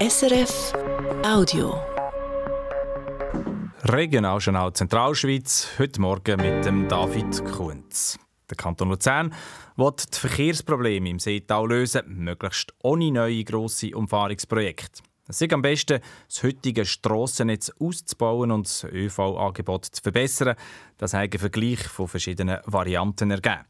SRF Audio. Regionaljournal Zentralschweiz, heute Morgen mit dem David Kunz. Der Kanton Luzern will die Verkehrsprobleme im Seetal lösen, möglichst ohne neue grosse Umfahrungsprojekte. Es ist am besten, das heutige Strassennetz auszubauen und das ÖV-Angebot zu verbessern. Das hat einen Vergleich von verschiedenen Varianten ergeben.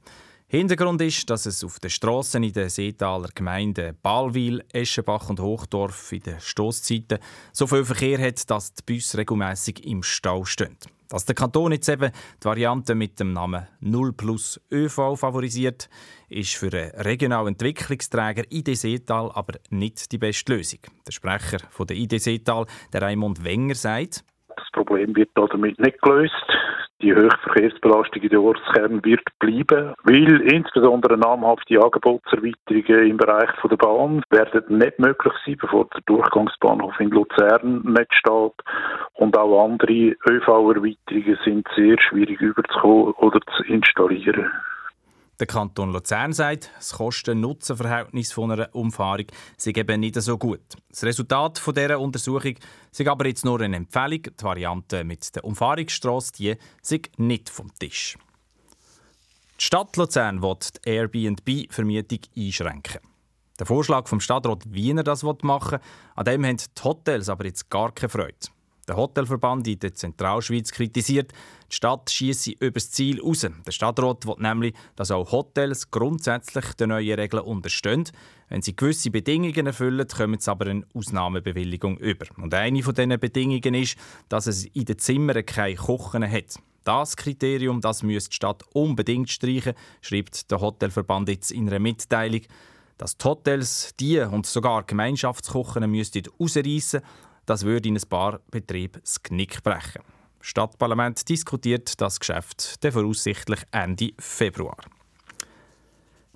Hintergrund ist, dass es auf den Strassen in den Seetaler Gemeinden Balwil, Eschenbach und Hochdorf in den Stoßzeiten so viel Verkehr hat, dass die Busse regelmäßig im Stau stehen. Dass der Kanton jetzt eben die Variante mit dem Namen 0 plus ÖV favorisiert, ist für einen regionalen Entwicklungsträger ID Seetal aber nicht die beste Lösung. Der Sprecher von der ID Seetal, der Raimund Wenger, sagt, das Problem wird damit nicht gelöst die hohe Verkehrsbelastung in den Ortskern wird bleiben, weil insbesondere namhafte Angebotserweiterungen im Bereich der Bahn werden nicht möglich sein, bevor der Durchgangsbahnhof in Luzern nicht steht. Und auch andere ÖV-Erweiterungen sind sehr schwierig überzukommen oder zu installieren. Der Kanton Luzern sagt, das Kosten-Nutzen-Verhältnis von einer Umfahrung sei eben nicht so gut. Das Resultat dieser Untersuchung ist aber jetzt nur eine Empfehlung. Die Variante mit der Umfahrungsstrasse die sei nicht vom Tisch. Die Stadt Luzern will die Airbnb-Vermietung einschränken. Der Vorschlag vom Stadtrat Wiener das machen an dem haben die Hotels aber jetzt gar keine Freude. Der Hotelverband in der Zentralschweiz kritisiert, die Stadt schiesse übers Ziel raus. Der Stadtrat will nämlich, dass auch Hotels grundsätzlich den neuen Regeln unterstehen. Wenn sie gewisse Bedingungen erfüllen, kommen sie aber eine Ausnahmebewilligung über. Und eine von diesen Bedingungen ist, dass es in den Zimmern keine Kochen hat. Das Kriterium, das müsste die Stadt unbedingt streichen, schreibt der Hotelverband jetzt in einer Mitteilung dass die Hotels die und sogar Gemeinschaftskochen müssten das würde in ein paar Betrieben das Knick brechen. Stadtparlament diskutiert das Geschäft der voraussichtlich Ende Februar.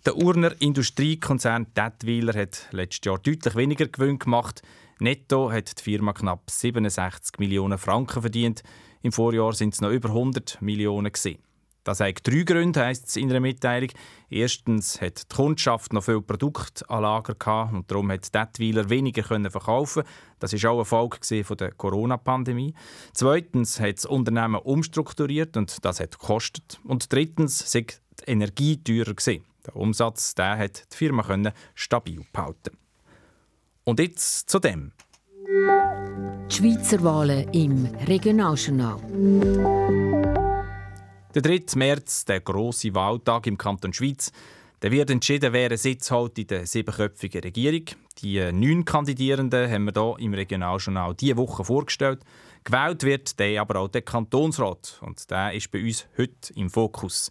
Der Urner Industriekonzern Detwiler hat letztes Jahr deutlich weniger Gewinn gemacht. Netto hat die Firma knapp 67 Millionen Franken verdient. Im Vorjahr sind es noch über 100 Millionen gewesen. Das hat drei Gründe, heisst es in einer Mitteilung. Erstens hat die Kundschaft noch viel Produkt an Lager gehabt und darum hat Detwiler weniger können verkaufen. Das ist auch ein Folge der Corona-Pandemie. Zweitens hat das Unternehmen umstrukturiert und das hat gekostet. Und drittens sind die Energie teurer gewesen. Der Umsatz, der hat die Firma stabil behalten. Und jetzt zu dem. Die Schweizer Wahlen im Regionaljournal. Der 3. März, der grosse Wahltag im Kanton Schweiz, da wird entschieden, wer einen Sitz hat in der siebenköpfigen Regierung. Die neun Kandidierenden haben wir hier im Regionaljournal diese Woche vorgestellt. Gewählt wird der aber auch der Kantonsrat und der ist bei uns heute im Fokus.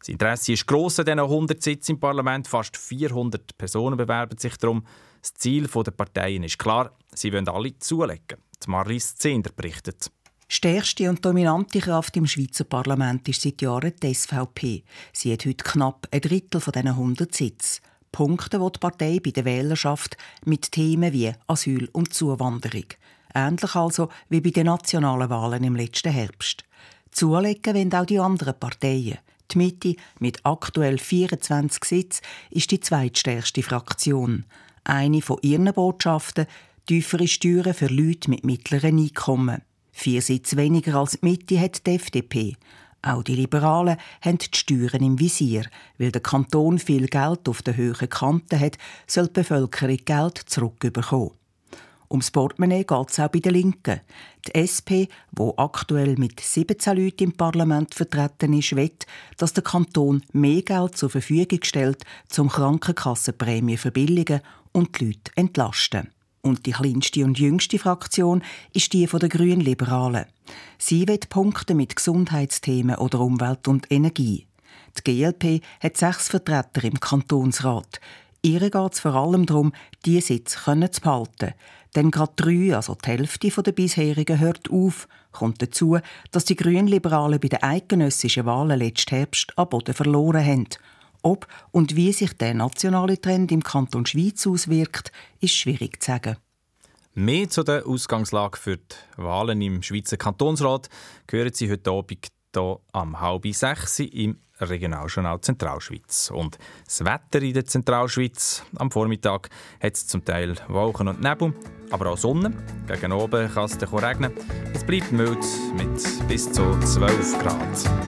Das Interesse ist gross an diesen 100 Sitzen im Parlament. Fast 400 Personen bewerben sich darum. Das Ziel der Parteien ist klar, sie wollen alle zulegen. Die Maris Zehnder berichtet. Stärkste und dominante Kraft im Schweizer Parlament ist seit Jahren die SVP. Sie hat heute knapp ein Drittel von diesen 100 Sitzen. Punkte, die die Partei bei der Wählerschaft mit Themen wie Asyl und Zuwanderung. Ähnlich also wie bei den nationalen Wahlen im letzten Herbst. Zulegen wollen auch die anderen Parteien. Die Mitte mit aktuell 24 Sitzen ist die zweitstärkste Fraktion. Eine von ihren Botschaften tiefere Steuern für Leute mit mittleren Einkommen. Vier Sitze weniger als die Mitte hat die FDP. Auch die Liberalen haben die Steuern im Visier. Weil der Kanton viel Geld auf der höheren Kante hat, soll die Bevölkerung Geld zurückbekommen. Ums Portemonnaie geht es auch bei den Linken. Die SP, wo aktuell mit 17 Leuten im Parlament vertreten ist, will, dass der Kanton mehr Geld zur Verfügung stellt, um Krankenkassenprämien verbilligen und die Leute entlasten. Und die kleinste und jüngste Fraktion ist die der Grünen Liberalen. Sie wird Punkte mit Gesundheitsthemen oder Umwelt und Energie. Die GLP hat sechs Vertreter im Kantonsrat. Ihr geht es vor allem darum, diese Sitze zu behalten. Denn gerade drei, also die Hälfte der bisherigen, hört auf. Kommt dazu, dass die Grünliberalen bei den eidgenössischen Wahlen letzten Herbst an Boden verloren haben. Ob und wie sich der nationale Trend im Kanton Schweiz auswirkt, ist schwierig zu sagen. Mehr zu der Ausgangslage für die Wahlen im Schweizer Kantonsrat hören Sie heute Abend hier am halb sechs im Regionaljournal Zentralschweiz. Und das Wetter in der Zentralschweiz am Vormittag hat es zum Teil Wolken und Nebel. aber auch Sonne. Gegen oben kann es regnen. Es bleibt mild mit bis zu 12 Grad.